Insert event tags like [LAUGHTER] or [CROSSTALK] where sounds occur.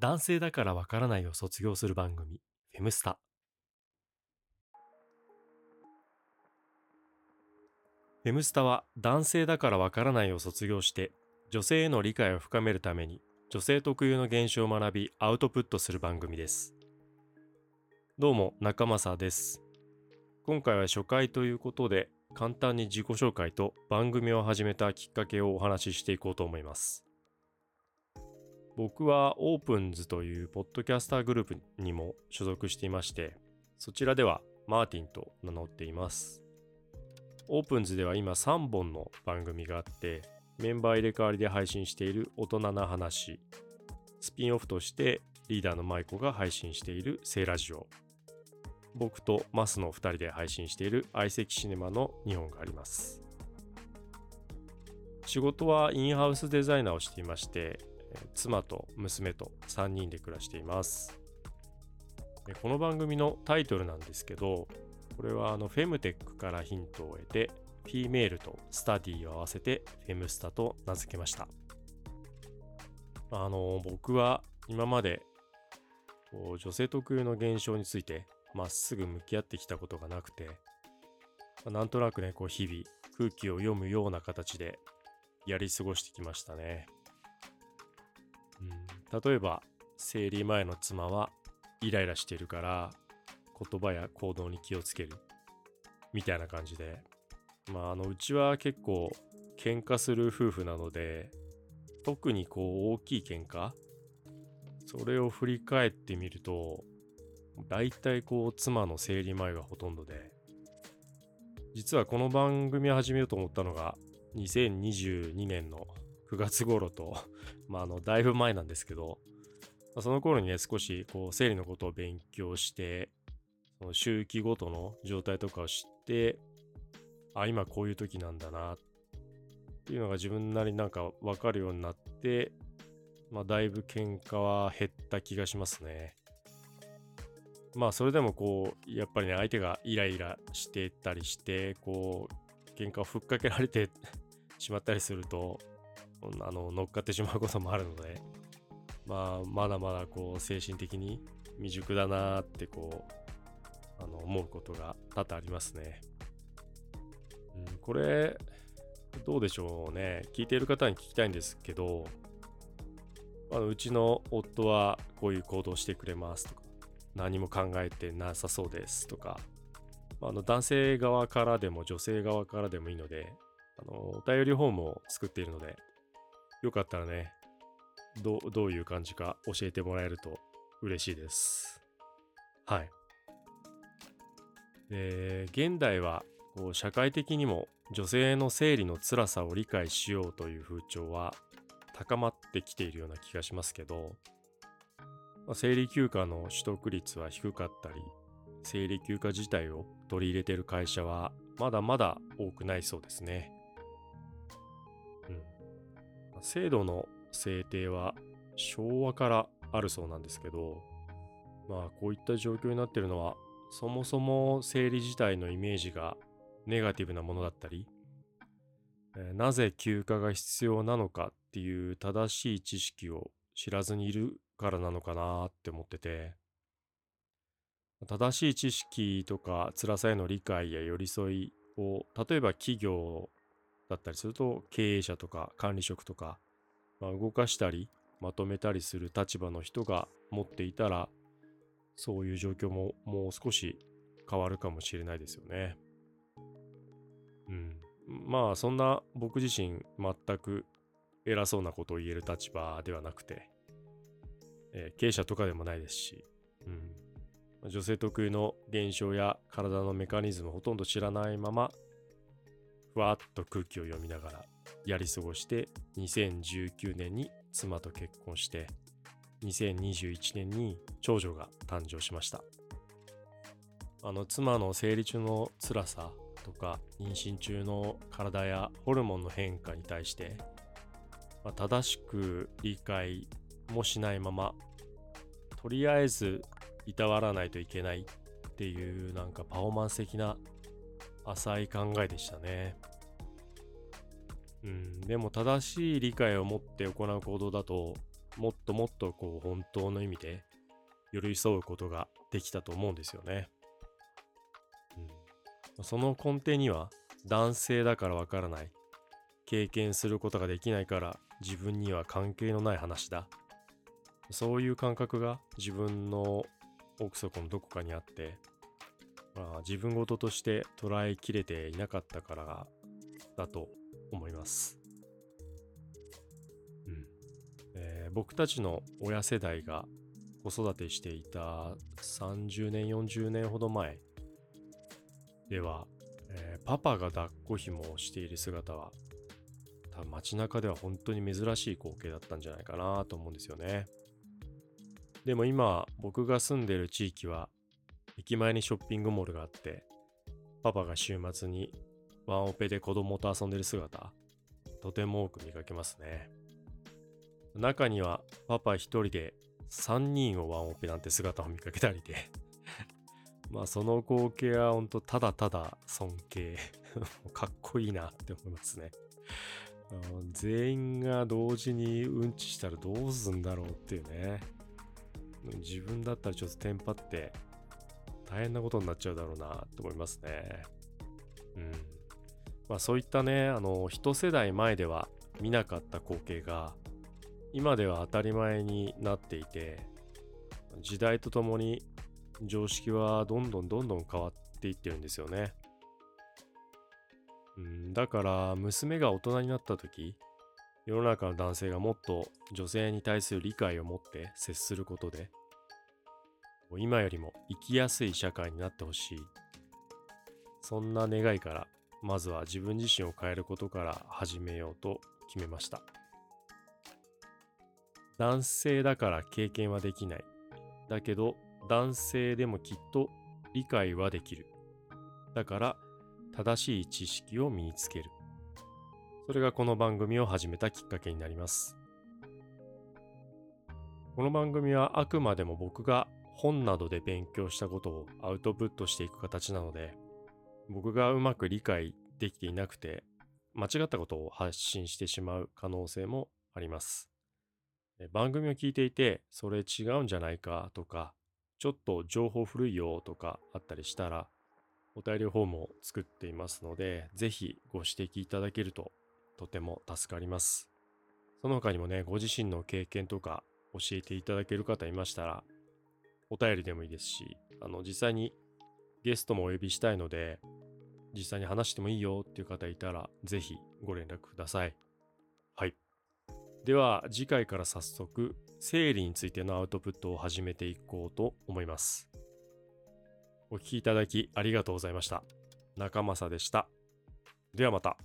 男性だからわからないを卒業する番組、フェムスタ。フェムスタは男性だからわからないを卒業して女性への理解を深めるために女性特有の現象を学びアウトプットする番組です。どうも中正です。今回は初回ということで簡単に自己紹介と番組を始めたきっかけをお話ししていこうと思います。僕はオープンズというポッドキャスターグループにも所属していまして、そちらではマーティンと名乗っています。オープンズでは今3本の番組があって、メンバー入れ替わりで配信している大人な話、スピンオフとしてリーダーの舞子が配信している聖ラジオ、僕とマスの2人で配信している相席シネマの2本があります。仕事はインハウスデザイナーをしていまして、妻と娘と3人で暮らしています。この番組のタイトルなんですけど、これはあのフェムテックからヒントを得て、フィメールとスタディを合わせてフェムスタと名付けました。あの、僕は今まで女性特有の現象についてまっすぐ向き合ってきたことがなくて、なんとなくね、こう日々空気を読むような形でやり過ごしてきましたね。うん、例えば生理前の妻はイライラしてるから言葉や行動に気をつけるみたいな感じで。まああのうちは結構喧嘩する夫婦なので特にこう大きい喧嘩それを振り返ってみると大体こう妻の生理前がほとんどで実はこの番組を始めようと思ったのが2022年の9月頃と、[LAUGHS] まあ、あの、だいぶ前なんですけど、まあ、その頃にね、少し、こう、生理のことを勉強して、その周期ごとの状態とかを知って、あ、今こういう時なんだな、っていうのが自分なりになんかわかるようになって、まあ、だいぶ喧嘩は減った気がしますね。まあ、それでもこう、やっぱりね、相手がイライラしてたりして、こう、喧嘩をふっかけられて [LAUGHS] しまったりすると、あの乗っかってしまうこともあるので、まあ、まだまだこう精神的に未熟だなってこうあの思うことが多々ありますね。うん、これどうでしょうね聞いている方に聞きたいんですけどあのうちの夫はこういう行動してくれますとか何も考えてなさそうですとかあの男性側からでも女性側からでもいいのであのお便りフォームを作っているのでよかったらね、どどういう感じか教えてもらえると嬉しいです。はい。で、現代はこう社会的にも女性の生理の辛さを理解しようという風潮は高まってきているような気がしますけど、ま、生理休暇の取得率は低かったり、生理休暇自体を取り入れている会社はまだまだ多くないそうですね。制度の制定は昭和からあるそうなんですけど、まあこういった状況になってるのは、そもそも生理自体のイメージがネガティブなものだったり、なぜ休暇が必要なのかっていう正しい知識を知らずにいるからなのかなって思ってて、正しい知識とか辛さへの理解や寄り添いを例えば企業だったりすると経営者とか管理職とか、まあ、動かしたりまとめたりする立場の人が持っていたらそういう状況ももう少し変わるかもしれないですよね。うん。まあそんな僕自身全く偉そうなことを言える立場ではなくて、えー、経営者とかでもないですし、うん、女性特有の現象や体のメカニズムほとんど知らないままふわっと空気を読みながらやり過ごして2019年に妻と結婚して2021年に長女が誕生しました。あの妻の生理中の辛さとか妊娠中の体やホルモンの変化に対して、まあ、正しく理解もしないままとりあえずいたわらないといけないっていうなんかパフォーマンス的な浅い考えでしたね。うん、でも正しい理解を持って行う行動だともっともっとこう本当の意味で寄り添うことができたと思うんですよね。うん、その根底には男性だからわからない経験することができないから自分には関係のない話だそういう感覚が自分の奥底のどこかにあって、あ、自分事として捉えきれていなかったからだと思います。うんえー、僕たちの親世代が子育てしていた30年40年ほど前では、えー、パパが抱っこ紐をしている姿は多分街中では本当に珍しい光景だったんじゃないかなと思うんですよね。でも今僕が住んでる地域は駅前にショッピングモールがあってパパが週末にワンオペで子供と遊んでる姿とても多く見かけますね。中にはパパ一人で3人をワンオペなんて姿を見かけたりで [LAUGHS] まあその光景は本当ただただ尊敬かっこいいなって思いますね。全員が同時にうんちしたらどうすんだろうっていうね。自分だったらちょっとテンパって大変なことになっちゃうだろうなと思いますね。うん。まあそういったね、あの、一世代前では見なかった光景が今では当たり前になっていて、時代とともに常識はどんどんどんどん変わっていってるんですよね。うん、だから娘が大人になった時世の中の男性がもっと女性に対する理解を持って接することで今よりも生きやすい社会になってほしいそんな願いからまずは自分自身を変えることから始めようと決めました男性だから経験はできないだけど男性でもきっと理解はできるだから正しい知識を身につける。それがこの番組を始めたきっかけになります。この番組はあくまでも僕が本などで勉強したことをアウトプットしていく形なので、僕がうまく理解できていなくて、間違ったことを発信してしまう可能性もあります。番組を聞いていて、それ違うんじゃないかとか、ちょっと情報古いよとかあったりしたら、お便りフォームを作っていますので、ぜひご指摘いただけるととても助かります。その他にもね、ご自身の経験とか教えていただける方いましたら、お便りでもいいですし、あの、実際にゲストもお呼びしたいので、実際に話してもいいよっていう方いたら、ぜひご連絡ください。はい。では、次回から早速、生理についてのアウトプットを始めていこうと思います。お聴きいただきありがとうございました。中正でした。ではまた。